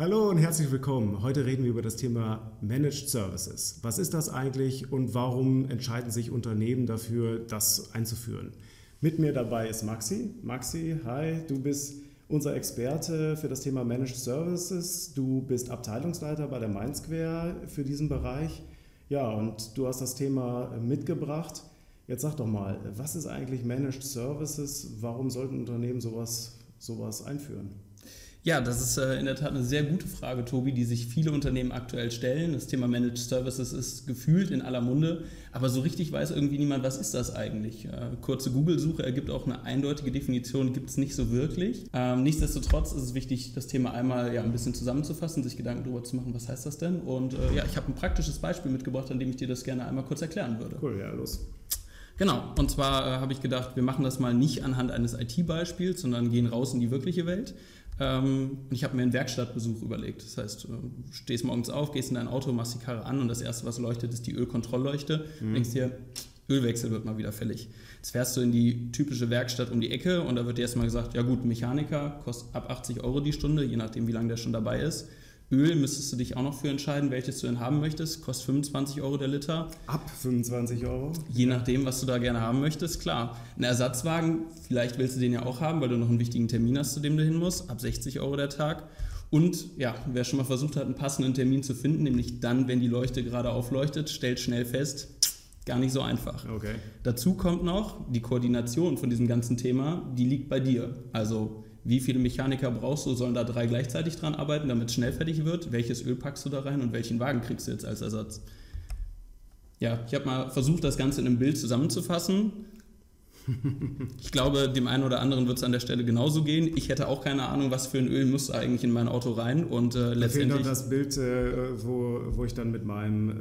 Hallo und herzlich willkommen. Heute reden wir über das Thema Managed Services. Was ist das eigentlich und warum entscheiden sich Unternehmen dafür, das einzuführen? Mit mir dabei ist Maxi. Maxi, hi, du bist unser Experte für das Thema Managed Services. Du bist Abteilungsleiter bei der Mindsquare für diesen Bereich. Ja, und du hast das Thema mitgebracht. Jetzt sag doch mal, was ist eigentlich Managed Services? Warum sollten Unternehmen sowas, sowas einführen? Ja, das ist äh, in der Tat eine sehr gute Frage, Tobi, die sich viele Unternehmen aktuell stellen. Das Thema Managed Services ist gefühlt in aller Munde, aber so richtig weiß irgendwie niemand, was ist das eigentlich. Äh, kurze Google-Suche ergibt auch eine eindeutige Definition, gibt es nicht so wirklich. Ähm, nichtsdestotrotz ist es wichtig, das Thema einmal ja, ein bisschen zusammenzufassen, sich Gedanken darüber zu machen, was heißt das denn? Und äh, ja, ich habe ein praktisches Beispiel mitgebracht, an dem ich dir das gerne einmal kurz erklären würde. Cool, ja, los. Genau, und zwar äh, habe ich gedacht, wir machen das mal nicht anhand eines IT-Beispiels, sondern gehen raus in die wirkliche Welt. Ähm, ich habe mir einen Werkstattbesuch überlegt. Das heißt, du stehst morgens auf, gehst in dein Auto, machst die Karre an und das Erste, was leuchtet, ist die Ölkontrollleuchte. Mhm. denkst dir, Ölwechsel wird mal wieder fällig. Jetzt fährst du in die typische Werkstatt um die Ecke und da wird dir erstmal gesagt, ja gut, Mechaniker kostet ab 80 Euro die Stunde, je nachdem, wie lange der schon dabei ist. Öl müsstest du dich auch noch für entscheiden, welches du denn haben möchtest. Kostet 25 Euro der Liter. Ab 25 Euro? Je nachdem, was du da gerne haben möchtest, klar. Ein Ersatzwagen, vielleicht willst du den ja auch haben, weil du noch einen wichtigen Termin hast, zu dem du hin musst. Ab 60 Euro der Tag. Und ja, wer schon mal versucht hat, einen passenden Termin zu finden, nämlich dann, wenn die Leuchte gerade aufleuchtet, stellt schnell fest, gar nicht so einfach. Okay. Dazu kommt noch die Koordination von diesem ganzen Thema, die liegt bei dir. Also wie viele Mechaniker brauchst du, sollen da drei gleichzeitig dran arbeiten, damit es schnell fertig wird, welches Öl packst du da rein und welchen Wagen kriegst du jetzt als Ersatz. Ja, ich habe mal versucht, das Ganze in einem Bild zusammenzufassen. Ich glaube, dem einen oder anderen wird es an der Stelle genauso gehen. Ich hätte auch keine Ahnung, was für ein Öl muss eigentlich in mein Auto rein. Und äh, letztendlich. Fehlt noch das Bild, äh, wo, wo ich dann mit meinem äh,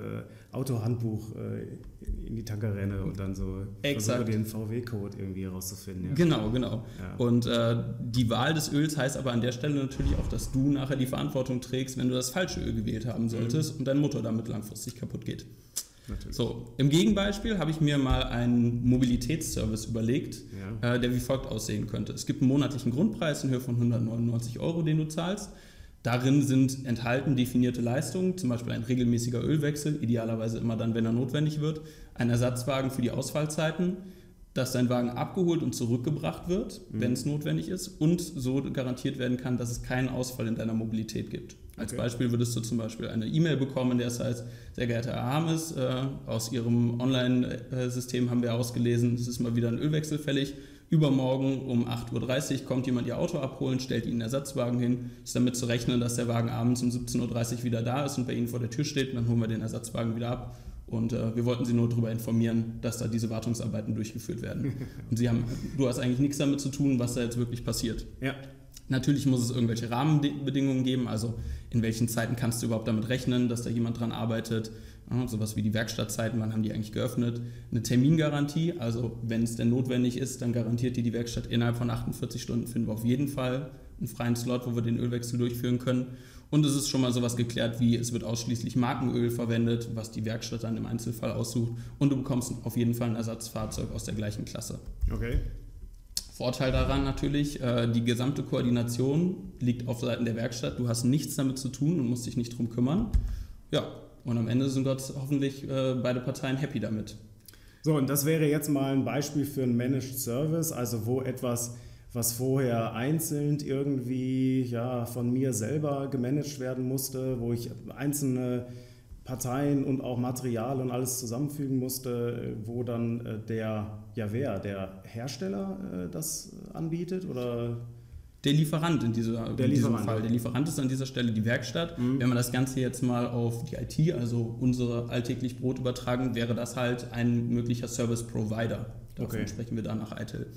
Autohandbuch äh, in die Tanker renne und dann so Exakt. versuche, den VW-Code irgendwie herauszufinden. Ja. Genau, genau. Ja. Und äh, die Wahl des Öls heißt aber an der Stelle natürlich auch, dass du nachher die Verantwortung trägst, wenn du das falsche Öl gewählt haben solltest mhm. und dein Motor damit langfristig kaputt geht. Natürlich. So, im Gegenbeispiel habe ich mir mal einen Mobilitätsservice überlegt, ja. äh, der wie folgt aussehen könnte. Es gibt einen monatlichen Grundpreis in Höhe von 199 Euro, den du zahlst. Darin sind enthalten definierte Leistungen, zum Beispiel ein regelmäßiger Ölwechsel, idealerweise immer dann, wenn er notwendig wird, ein Ersatzwagen für die Ausfallzeiten, dass dein Wagen abgeholt und zurückgebracht wird, mhm. wenn es notwendig ist, und so garantiert werden kann, dass es keinen Ausfall in deiner Mobilität gibt. Als okay. Beispiel würdest du zum Beispiel eine E-Mail bekommen, in der es heißt, sehr geehrter Herr Harmes, äh, aus Ihrem Online-System haben wir ausgelesen, es ist mal wieder ein Ölwechsel fällig. Übermorgen um 8.30 Uhr kommt jemand Ihr Auto abholen, stellt Ihnen einen Ersatzwagen hin. Ist damit zu rechnen, dass der Wagen abends um 17.30 Uhr wieder da ist und bei Ihnen vor der Tür steht. Und dann holen wir den Ersatzwagen wieder ab. Und äh, wir wollten Sie nur darüber informieren, dass da diese Wartungsarbeiten durchgeführt werden. Und Sie haben, du hast eigentlich nichts damit zu tun, was da jetzt wirklich passiert. Ja. Natürlich muss es irgendwelche Rahmenbedingungen geben, also in welchen Zeiten kannst du überhaupt damit rechnen, dass da jemand dran arbeitet. Ja, sowas wie die Werkstattzeiten, wann haben die eigentlich geöffnet? Eine Termingarantie, also wenn es denn notwendig ist, dann garantiert dir die Werkstatt innerhalb von 48 Stunden finden wir auf jeden Fall einen freien Slot, wo wir den Ölwechsel durchführen können. Und es ist schon mal sowas geklärt wie, es wird ausschließlich Markenöl verwendet, was die Werkstatt dann im Einzelfall aussucht. Und du bekommst auf jeden Fall ein Ersatzfahrzeug aus der gleichen Klasse. Okay. Vorteil daran natürlich, äh, die gesamte Koordination liegt auf Seiten der Werkstatt. Du hast nichts damit zu tun und musst dich nicht drum kümmern. Ja, und am Ende sind dort hoffentlich äh, beide Parteien happy damit. So, und das wäre jetzt mal ein Beispiel für einen Managed Service, also wo etwas, was vorher einzeln irgendwie ja, von mir selber gemanagt werden musste, wo ich einzelne Parteien und auch Material und alles zusammenfügen musste, wo dann äh, der, ja wer, der Hersteller äh, das anbietet oder? Der Lieferant in, dieser, der in Lieferant. diesem Fall. Der Lieferant ist an dieser Stelle die Werkstatt. Mhm. Wenn wir das Ganze jetzt mal auf die IT, also unsere alltäglich Brot übertragen, wäre das halt ein möglicher Service Provider. Davon okay. sprechen wir dann nach ITIL.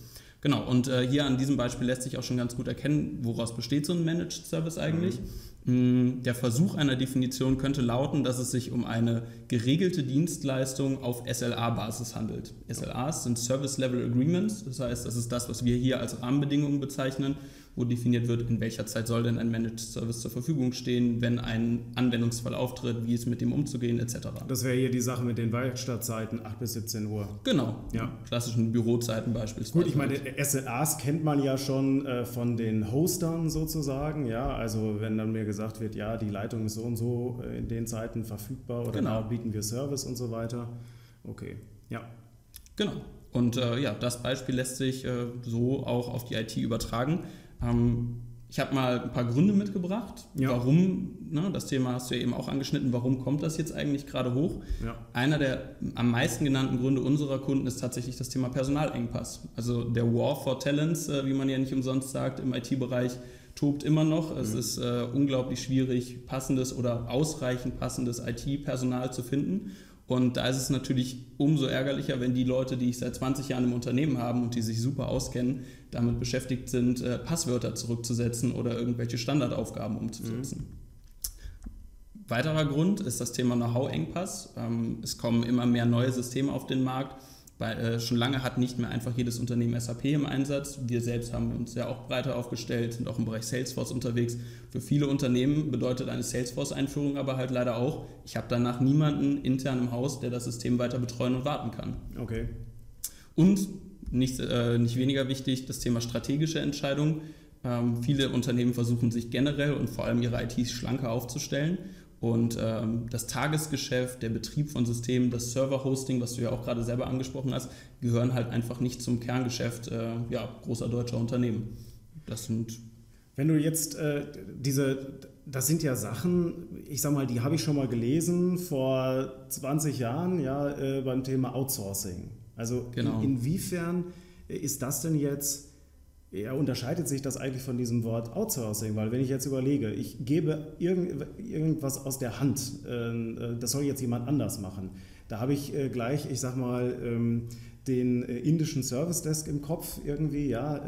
Genau, und äh, hier an diesem Beispiel lässt sich auch schon ganz gut erkennen, woraus besteht so ein Managed Service eigentlich. Mhm. Der Versuch einer Definition könnte lauten, dass es sich um eine geregelte Dienstleistung auf SLA-Basis handelt. SLAs sind Service Level Agreements, das heißt, das ist das, was wir hier als Rahmenbedingungen bezeichnen. Wo definiert wird, in welcher Zeit soll denn ein Managed Service zur Verfügung stehen, wenn ein Anwendungsfall auftritt, wie es mit dem umzugehen etc. Das wäre hier die Sache mit den Werkstattzeiten 8 bis 17 Uhr. Genau, ja. klassischen Bürozeiten beispielsweise. Gut, ich meine, SLAs kennt man ja schon äh, von den Hostern sozusagen, ja, also wenn dann mir gesagt wird, ja, die Leitung ist so und so äh, in den Zeiten verfügbar oder genau. da bieten wir Service und so weiter. Okay, ja. Genau. Und äh, ja, das Beispiel lässt sich äh, so auch auf die IT übertragen. Ähm, ich habe mal ein paar Gründe mitgebracht, ja. warum, ne, das Thema hast du ja eben auch angeschnitten, warum kommt das jetzt eigentlich gerade hoch? Ja. Einer der am meisten genannten Gründe unserer Kunden ist tatsächlich das Thema Personalengpass. Also der War for Talents, äh, wie man ja nicht umsonst sagt, im IT-Bereich tobt immer noch. Es mhm. ist äh, unglaublich schwierig, passendes oder ausreichend passendes IT-Personal zu finden. Und da ist es natürlich umso ärgerlicher, wenn die Leute, die ich seit 20 Jahren im Unternehmen haben und die sich super auskennen, damit beschäftigt sind, äh, Passwörter zurückzusetzen oder irgendwelche Standardaufgaben umzusetzen. Mhm. Weiterer Grund ist das Thema Know-how-Engpass. Ähm, es kommen immer mehr neue Systeme auf den Markt weil, äh, schon lange hat nicht mehr einfach jedes Unternehmen SAP im Einsatz. Wir selbst haben uns ja auch breiter aufgestellt, sind auch im Bereich Salesforce unterwegs. Für viele Unternehmen bedeutet eine Salesforce-Einführung aber halt leider auch, ich habe danach niemanden intern im Haus, der das System weiter betreuen und warten kann. Okay. Und nicht, äh, nicht weniger wichtig, das Thema strategische Entscheidungen. Ähm, viele Unternehmen versuchen sich generell und vor allem ihre IT schlanker aufzustellen und ähm, das Tagesgeschäft, der Betrieb von Systemen, das Server-Hosting, was du ja auch gerade selber angesprochen hast, gehören halt einfach nicht zum Kerngeschäft äh, ja, großer deutscher Unternehmen. Das sind. Wenn du jetzt äh, diese, das sind ja Sachen, ich sag mal, die habe ich schon mal gelesen vor 20 Jahren, ja, äh, beim Thema Outsourcing. Also genau. in, inwiefern ist das denn jetzt ja, unterscheidet sich das eigentlich von diesem Wort Outsourcing? Weil wenn ich jetzt überlege, ich gebe irgend, irgendwas aus der Hand, ähm, äh, das soll jetzt jemand anders machen, da habe ich äh, gleich, ich sag mal, ähm, den äh, indischen Service Desk im Kopf irgendwie, ja,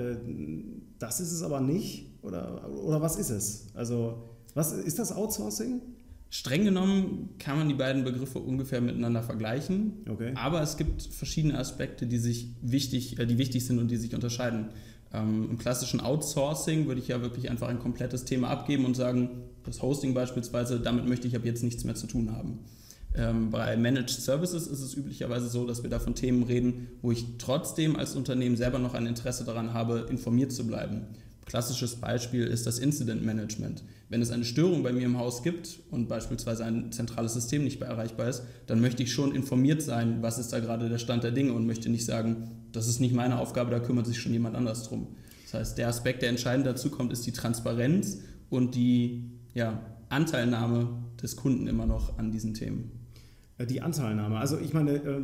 das ist es aber nicht oder, oder was ist es? Also was ist das Outsourcing? Streng genommen kann man die beiden Begriffe ungefähr miteinander vergleichen, okay. aber es gibt verschiedene Aspekte, die sich wichtig, die wichtig sind und die sich unterscheiden. Ähm, Im klassischen Outsourcing würde ich ja wirklich einfach ein komplettes Thema abgeben und sagen, das Hosting beispielsweise, damit möchte ich ab jetzt nichts mehr zu tun haben. Ähm, bei Managed Services ist es üblicherweise so, dass wir da von Themen reden, wo ich trotzdem als Unternehmen selber noch ein Interesse daran habe, informiert zu bleiben. Klassisches Beispiel ist das Incident Management. Wenn es eine Störung bei mir im Haus gibt und beispielsweise ein zentrales System nicht mehr erreichbar ist, dann möchte ich schon informiert sein, was ist da gerade der Stand der Dinge und möchte nicht sagen, das ist nicht meine Aufgabe, da kümmert sich schon jemand anders drum. Das heißt, der Aspekt, der entscheidend dazu kommt, ist die Transparenz und die ja, Anteilnahme des Kunden immer noch an diesen Themen. Äh, die Anteilnahme. Also ich meine, äh,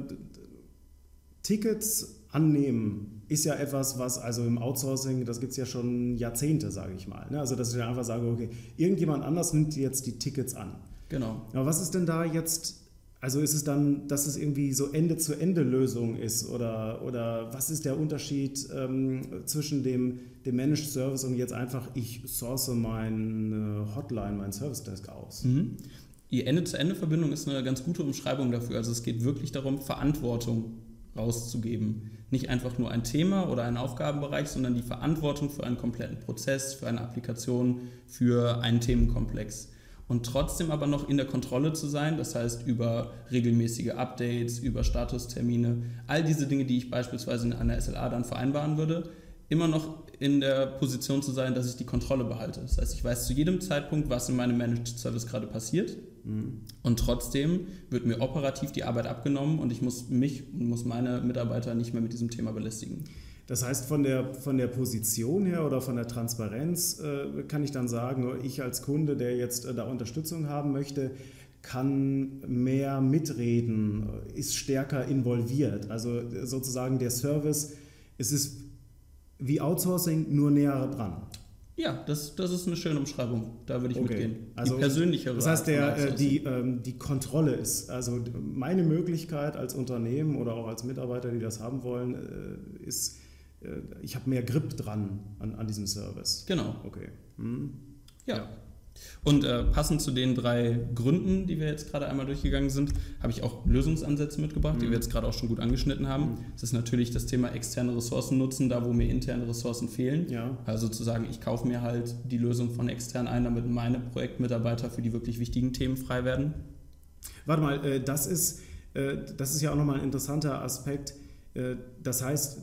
Tickets annehmen ist ja etwas, was also im Outsourcing, das gibt es ja schon Jahrzehnte, sage ich mal. Ne? Also dass ich dann einfach sage, okay, irgendjemand anders nimmt jetzt die Tickets an. Genau. Aber was ist denn da jetzt also ist es dann, dass es irgendwie so Ende-zu-Ende-Lösung ist oder, oder was ist der Unterschied ähm, zwischen dem, dem Managed Service und jetzt einfach, ich source meine Hotline, mein Service Desk aus? Mhm. Die Ende-zu-Ende-Verbindung ist eine ganz gute Umschreibung dafür. Also es geht wirklich darum, Verantwortung rauszugeben. Nicht einfach nur ein Thema oder einen Aufgabenbereich, sondern die Verantwortung für einen kompletten Prozess, für eine Applikation, für einen Themenkomplex und trotzdem aber noch in der Kontrolle zu sein, das heißt über regelmäßige Updates, über Statustermine, all diese Dinge, die ich beispielsweise in einer SLA dann vereinbaren würde, immer noch in der Position zu sein, dass ich die Kontrolle behalte. Das heißt, ich weiß zu jedem Zeitpunkt, was in meinem Managed Service gerade passiert mhm. und trotzdem wird mir operativ die Arbeit abgenommen und ich muss mich und muss meine Mitarbeiter nicht mehr mit diesem Thema belästigen. Das heißt, von der, von der Position her oder von der Transparenz äh, kann ich dann sagen, ich als Kunde, der jetzt äh, da Unterstützung haben möchte, kann mehr mitreden, ist stärker involviert. Also sozusagen der Service, es ist wie Outsourcing nur näher dran. Ja, das, das ist eine schöne Umschreibung. Da würde ich okay. mitgehen. Die also, persönlichere. Das heißt, der, äh, die, ähm, die Kontrolle ist, also meine Möglichkeit als Unternehmen oder auch als Mitarbeiter, die das haben wollen, äh, ist äh, ich habe mehr Grip dran an, an diesem Service. Genau. Okay. Hm. Ja. ja. Und äh, passend zu den drei Gründen, die wir jetzt gerade einmal durchgegangen sind, habe ich auch Lösungsansätze mitgebracht, mhm. die wir jetzt gerade auch schon gut angeschnitten haben. Mhm. Das ist natürlich das Thema externe Ressourcen nutzen, da wo mir interne Ressourcen fehlen. Ja. Also zu sagen, ich kaufe mir halt die Lösung von extern ein, damit meine Projektmitarbeiter für die wirklich wichtigen Themen frei werden. Warte mal, äh, das ist, äh, das ist ja auch nochmal ein interessanter Aspekt. Äh, das heißt,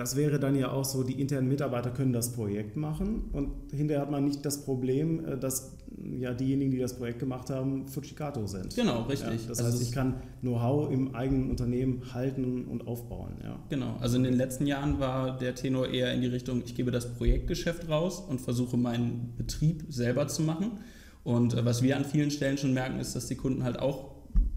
das wäre dann ja auch so, die internen Mitarbeiter können das Projekt machen und hinterher hat man nicht das Problem, äh, dass ja diejenigen, die das Projekt gemacht haben, Fujikato sind. Genau, richtig. Ja, das also heißt, ich kann Know-how im eigenen Unternehmen halten und aufbauen. Ja. Genau, also in den letzten Jahren war der Tenor eher in die Richtung, ich gebe das Projektgeschäft raus und versuche meinen Betrieb selber zu machen. Und äh, was wir an vielen Stellen schon merken, ist, dass die Kunden halt auch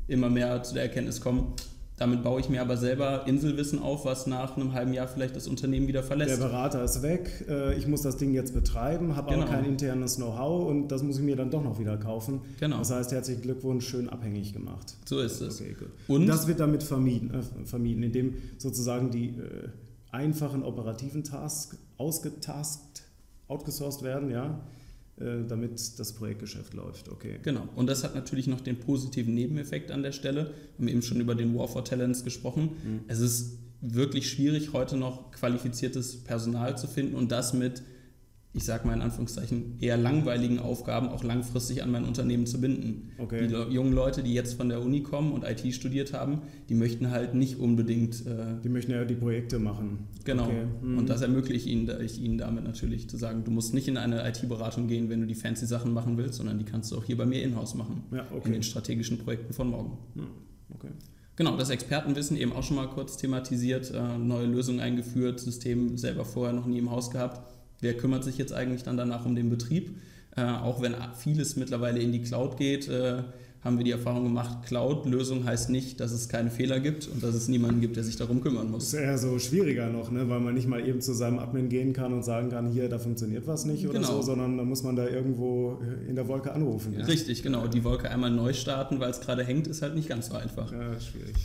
immer mehr zu der Erkenntnis kommen, damit baue ich mir aber selber Inselwissen auf, was nach einem halben Jahr vielleicht das Unternehmen wieder verlässt. Der Berater ist weg, äh, ich muss das Ding jetzt betreiben, habe genau. aber kein internes Know-how und das muss ich mir dann doch noch wieder kaufen. Genau. Das heißt, herzlichen Glückwunsch, schön abhängig gemacht. So ist es. Okay, gut. Und das wird damit vermieden, äh, vermieden indem sozusagen die äh, einfachen operativen Tasks ausgetaskt, outgesourced werden, ja damit das Projektgeschäft läuft. Okay. Genau. Und das hat natürlich noch den positiven Nebeneffekt an der Stelle. Wir haben eben schon über den War for Talents gesprochen. Mhm. Es ist wirklich schwierig, heute noch qualifiziertes Personal zu finden und das mit ich sage mal in Anführungszeichen, eher langweiligen Aufgaben auch langfristig an mein Unternehmen zu binden. Okay. Die jungen Leute, die jetzt von der Uni kommen und IT studiert haben, die möchten halt nicht unbedingt. Äh, die möchten ja die Projekte machen. Genau. Okay. Mhm. Und das ermögliche ich ihnen, ich ihnen damit natürlich zu sagen, du musst nicht in eine IT-Beratung gehen, wenn du die fancy Sachen machen willst, sondern die kannst du auch hier bei mir in-house machen. Ja, okay. In den strategischen Projekten von morgen. Mhm. Okay. Genau, das Expertenwissen eben auch schon mal kurz thematisiert, äh, neue Lösungen eingeführt, System selber vorher noch nie im Haus gehabt wer kümmert sich jetzt eigentlich dann danach um den Betrieb? Äh, auch wenn vieles mittlerweile in die Cloud geht, äh, haben wir die Erfahrung gemacht, Cloud-Lösung heißt nicht, dass es keine Fehler gibt und dass es niemanden gibt, der sich darum kümmern muss. Das ist eher so schwieriger noch, ne? weil man nicht mal eben zu seinem Admin gehen kann und sagen kann, hier, da funktioniert was nicht oder genau. so, sondern da muss man da irgendwo in der Wolke anrufen. Ja? Richtig, genau. Die Wolke einmal neu starten, weil es gerade hängt, ist halt nicht ganz so einfach. Ja, schwierig.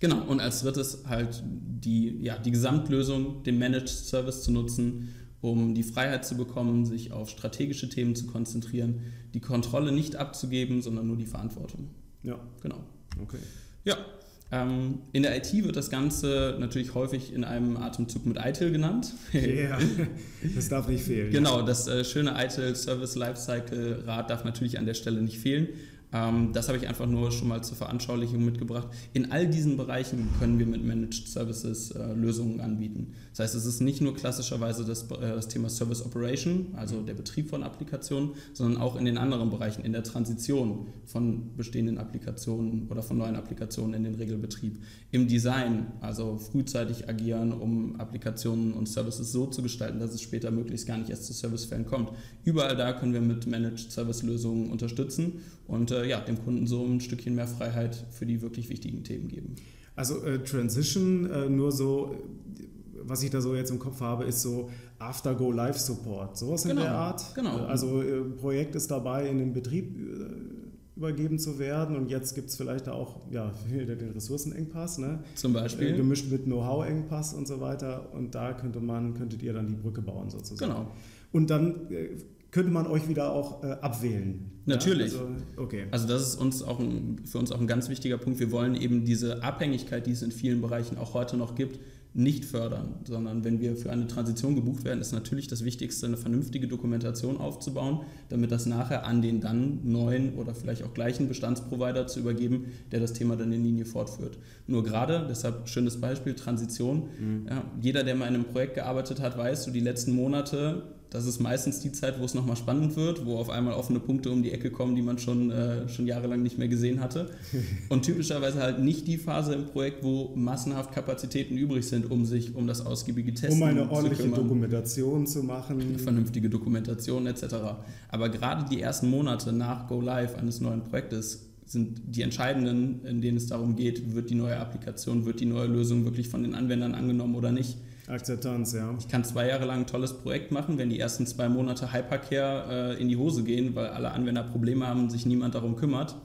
Genau, und als drittes halt die, ja, die Gesamtlösung, den Managed Service zu nutzen um die Freiheit zu bekommen, sich auf strategische Themen zu konzentrieren, die Kontrolle nicht abzugeben, sondern nur die Verantwortung. Ja. Genau. Okay. Ja. Ähm, in der IT wird das Ganze natürlich häufig in einem Atemzug mit ITIL genannt. Ja, yeah, das darf nicht fehlen. Genau, das äh, schöne ITIL Service Lifecycle Rad darf natürlich an der Stelle nicht fehlen. Ähm, das habe ich einfach nur schon mal zur Veranschaulichung mitgebracht. In all diesen Bereichen können wir mit Managed Services äh, Lösungen anbieten. Das heißt, es ist nicht nur klassischerweise das, äh, das, Thema Service Operation, also der Betrieb von Applikationen, sondern auch in den anderen Bereichen, in der Transition von bestehenden Applikationen oder von neuen Applikationen in den Regelbetrieb. Im Design, also frühzeitig agieren, um Applikationen und Services so zu gestalten, dass es später möglichst gar nicht erst zu Servicefällen kommt. Überall da können wir mit Managed Service Lösungen unterstützen und äh, ja, dem Kunden so ein Stückchen mehr Freiheit für die wirklich wichtigen Themen geben. Also äh, Transition, äh, nur so, was ich da so jetzt im Kopf habe, ist so After-Go-Live-Support, sowas genau, in der Art. Genau. Äh, also äh, Projekt ist dabei, in den Betrieb äh, übergeben zu werden und jetzt gibt es vielleicht auch ja, den Ressourcenengpass, ne? Zum Beispiel. gemischt mit Know-how-Engpass und so weiter und da könnte man, könntet ihr dann die Brücke bauen sozusagen. Genau. Und dann könnte man euch wieder auch äh, abwählen. Natürlich. Ja, also, okay. also das ist uns auch ein, für uns auch ein ganz wichtiger Punkt. Wir wollen eben diese Abhängigkeit, die es in vielen Bereichen auch heute noch gibt, nicht fördern, sondern wenn wir für eine Transition gebucht werden, ist natürlich das Wichtigste, eine vernünftige Dokumentation aufzubauen, damit das nachher an den dann neuen oder vielleicht auch gleichen Bestandsprovider zu übergeben, der das Thema dann in Linie fortführt. Nur gerade, deshalb schönes Beispiel, Transition. Mhm. Ja, jeder, der mal in einem Projekt gearbeitet hat, weiß, so die letzten Monate das ist meistens die Zeit, wo es nochmal spannend wird, wo auf einmal offene Punkte um die Ecke kommen, die man schon, äh, schon jahrelang nicht mehr gesehen hatte. Und typischerweise halt nicht die Phase im Projekt, wo massenhaft Kapazitäten übrig sind, um sich um das ausgiebige Testen Um eine ordentliche zu Dokumentation zu machen. Eine vernünftige Dokumentation etc. Aber gerade die ersten Monate nach Go Live eines neuen Projektes sind die entscheidenden, in denen es darum geht, wird die neue Applikation, wird die neue Lösung wirklich von den Anwendern angenommen oder nicht. Akzeptanz, ja. Ich kann zwei Jahre lang ein tolles Projekt machen, wenn die ersten zwei Monate Hypercare äh, in die Hose gehen, weil alle Anwender Probleme haben, sich niemand darum kümmert,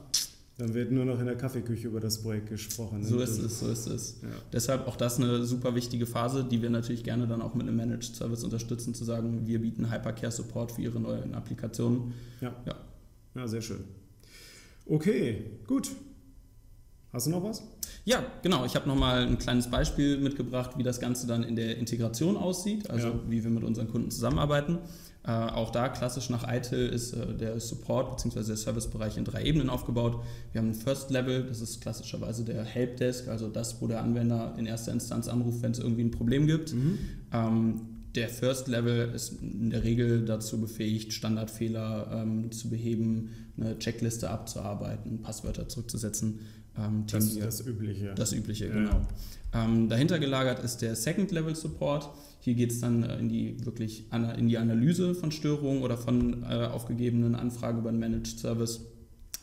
Dann wird nur noch in der Kaffeeküche über das Projekt gesprochen. So ist es, so ist es. Ja. Deshalb auch das eine super wichtige Phase, die wir natürlich gerne dann auch mit einem Managed Service unterstützen, zu sagen, wir bieten Hypercare Support für Ihre neuen Applikationen. Ja, ja. ja sehr schön. Okay, gut. Hast du noch was? Ja, genau. Ich habe nochmal ein kleines Beispiel mitgebracht, wie das Ganze dann in der Integration aussieht, also ja. wie wir mit unseren Kunden zusammenarbeiten. Äh, auch da klassisch nach ITIL ist äh, der Support bzw. der Servicebereich in drei Ebenen aufgebaut. Wir haben ein First Level, das ist klassischerweise der Helpdesk, also das, wo der Anwender in erster Instanz anruft, wenn es irgendwie ein Problem gibt. Mhm. Ähm, der First Level ist in der Regel dazu befähigt, Standardfehler ähm, zu beheben, eine Checkliste abzuarbeiten, Passwörter zurückzusetzen. Ähm, das ist das Übliche. Das Übliche, ja. genau. Ähm, dahinter gelagert ist der Second Level Support. Hier geht es dann äh, in die wirklich in die Analyse von Störungen oder von äh, aufgegebenen Anfragen über einen Managed Service.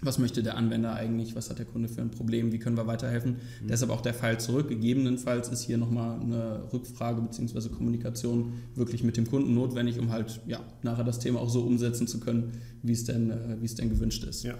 Was möchte der Anwender eigentlich? Was hat der Kunde für ein Problem? Wie können wir weiterhelfen? Mhm. Deshalb auch der Fall zurück. Gegebenenfalls ist hier nochmal eine Rückfrage bzw. Kommunikation wirklich mit dem Kunden notwendig, um halt ja, nachher das Thema auch so umsetzen zu können, wie es denn, äh, wie es denn gewünscht ist. Ja.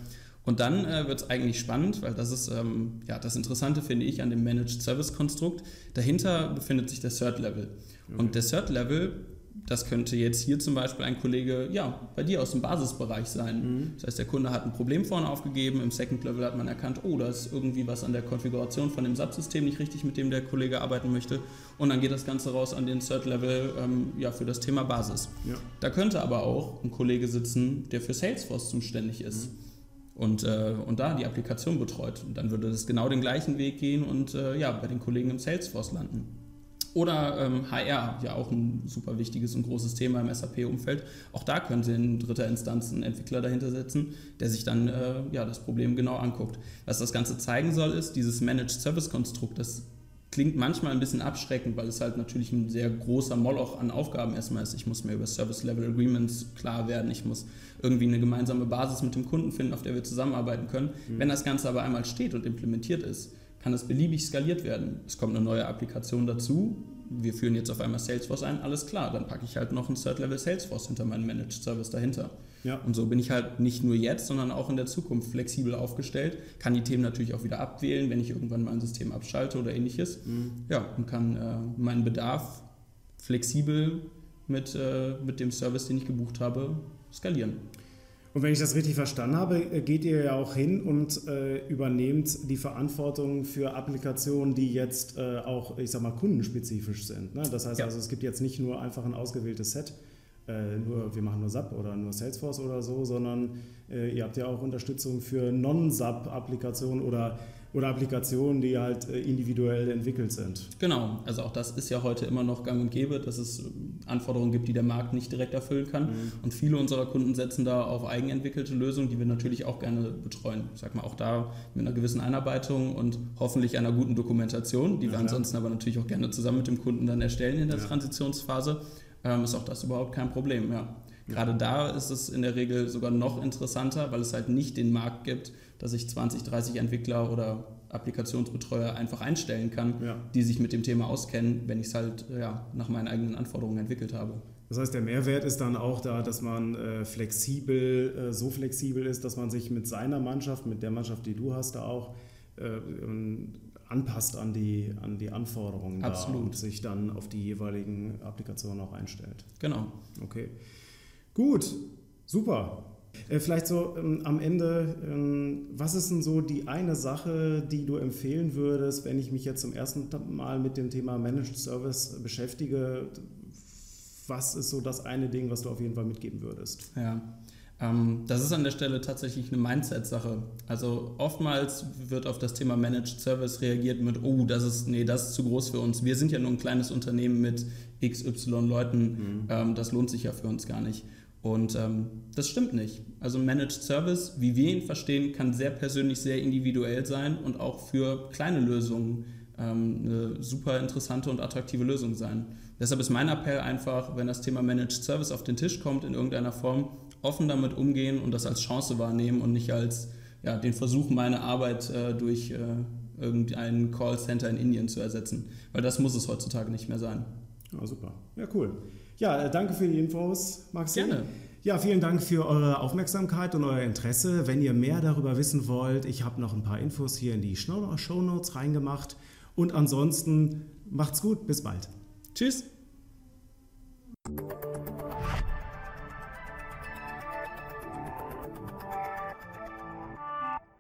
Und dann äh, wird es eigentlich spannend, weil das ist ähm, ja, das Interessante, finde ich, an dem Managed Service Konstrukt. Dahinter befindet sich der Third Level. Okay. Und der Third Level, das könnte jetzt hier zum Beispiel ein Kollege ja, bei dir aus dem Basisbereich sein. Mhm. Das heißt, der Kunde hat ein Problem vorne aufgegeben, im Second Level hat man erkannt, oh, da ist irgendwie was an der Konfiguration von dem Subsystem nicht richtig, mit dem der Kollege arbeiten möchte. Und dann geht das Ganze raus an den Third Level ähm, ja, für das Thema Basis. Ja. Da könnte aber auch ein Kollege sitzen, der für Salesforce zuständig ist. Mhm und, äh, und da die Applikation betreut. Und dann würde das genau den gleichen Weg gehen und äh, ja, bei den Kollegen im Salesforce landen. Oder ähm, HR, ja auch ein super wichtiges und großes Thema im SAP-Umfeld. Auch da können Sie in dritter Instanz einen Entwickler dahinter setzen, der sich dann äh, ja, das Problem genau anguckt. Was das Ganze zeigen soll, ist dieses Managed Service-Konstrukt, das klingt manchmal ein bisschen abschreckend, weil es halt natürlich ein sehr großer Moloch an Aufgaben erstmal ist. Ich muss mir über Service Level Agreements klar werden, ich muss irgendwie eine gemeinsame Basis mit dem Kunden finden, auf der wir zusammenarbeiten können. Mhm. Wenn das Ganze aber einmal steht und implementiert ist, kann es beliebig skaliert werden. Es kommt eine neue Applikation dazu, wir führen jetzt auf einmal Salesforce ein, alles klar, dann packe ich halt noch ein Third Level Salesforce hinter meinen Managed Service dahinter. Ja. Und so bin ich halt nicht nur jetzt, sondern auch in der Zukunft flexibel aufgestellt, kann die Themen natürlich auch wieder abwählen, wenn ich irgendwann mein System abschalte oder ähnliches. Mhm. Ja, und kann äh, meinen Bedarf flexibel mit, äh, mit dem Service, den ich gebucht habe, skalieren. Und wenn ich das richtig verstanden habe, äh, geht ihr ja auch hin und äh, übernehmt die Verantwortung für Applikationen, die jetzt äh, auch, ich sag mal, kundenspezifisch sind. Ne? Das heißt ja. also, es gibt jetzt nicht nur einfach ein ausgewähltes Set, äh, nur, wir machen nur SAP oder nur Salesforce oder so, sondern äh, ihr habt ja auch Unterstützung für Non-SAP-Applikationen oder, oder Applikationen, die halt äh, individuell entwickelt sind. Genau, also auch das ist ja heute immer noch gang und gäbe, dass es Anforderungen gibt, die der Markt nicht direkt erfüllen kann. Mhm. Und viele unserer Kunden setzen da auf eigenentwickelte Lösungen, die wir natürlich auch gerne betreuen. Ich sag mal, auch da mit einer gewissen Einarbeitung und hoffentlich einer guten Dokumentation, die ja, wir ansonsten aber natürlich auch gerne zusammen mit dem Kunden dann erstellen in der ja. Transitionsphase ähm, ist auch das überhaupt kein Problem. Ja. Gerade da ist es in der Regel sogar noch interessanter, weil es halt nicht den Markt gibt, dass ich 20, 30 Entwickler oder Applikationsbetreuer einfach einstellen kann, ja. die sich mit dem Thema auskennen, wenn ich es halt ja, nach meinen eigenen Anforderungen entwickelt habe. Das heißt, der Mehrwert ist dann auch da, dass man äh, flexibel, äh, so flexibel ist, dass man sich mit seiner Mannschaft, mit der Mannschaft, die du hast, da auch äh, anpasst an die, an die Anforderungen Absolut. und sich dann auf die jeweiligen Applikationen auch einstellt. Genau. Okay. Gut, super. Äh, vielleicht so ähm, am Ende, ähm, was ist denn so die eine Sache, die du empfehlen würdest, wenn ich mich jetzt zum ersten Mal mit dem Thema Managed Service beschäftige? Was ist so das eine Ding, was du auf jeden Fall mitgeben würdest? Ja, das ist an der Stelle tatsächlich eine Mindset-Sache. Also oftmals wird auf das Thema Managed Service reagiert mit, oh, das ist, nee, das ist zu groß für uns. Wir sind ja nur ein kleines Unternehmen mit XY Leuten. Mhm. Ähm, das lohnt sich ja für uns gar nicht. Und ähm, das stimmt nicht. Also Managed Service, wie wir ihn verstehen, kann sehr persönlich, sehr individuell sein und auch für kleine Lösungen ähm, eine super interessante und attraktive Lösung sein. Deshalb ist mein Appell einfach, wenn das Thema Managed Service auf den Tisch kommt in irgendeiner Form, offen damit umgehen und das als Chance wahrnehmen und nicht als ja, den Versuch, meine Arbeit äh, durch äh, irgendein Callcenter in Indien zu ersetzen. Weil das muss es heutzutage nicht mehr sein. Ja, super. Ja, cool. Ja, äh, danke für die Infos, Maxi. Gerne. Ja, vielen Dank für eure Aufmerksamkeit und euer Interesse. Wenn ihr mehr darüber wissen wollt, ich habe noch ein paar Infos hier in die Show Notes reingemacht. Und ansonsten macht's gut, bis bald. Tschüss. you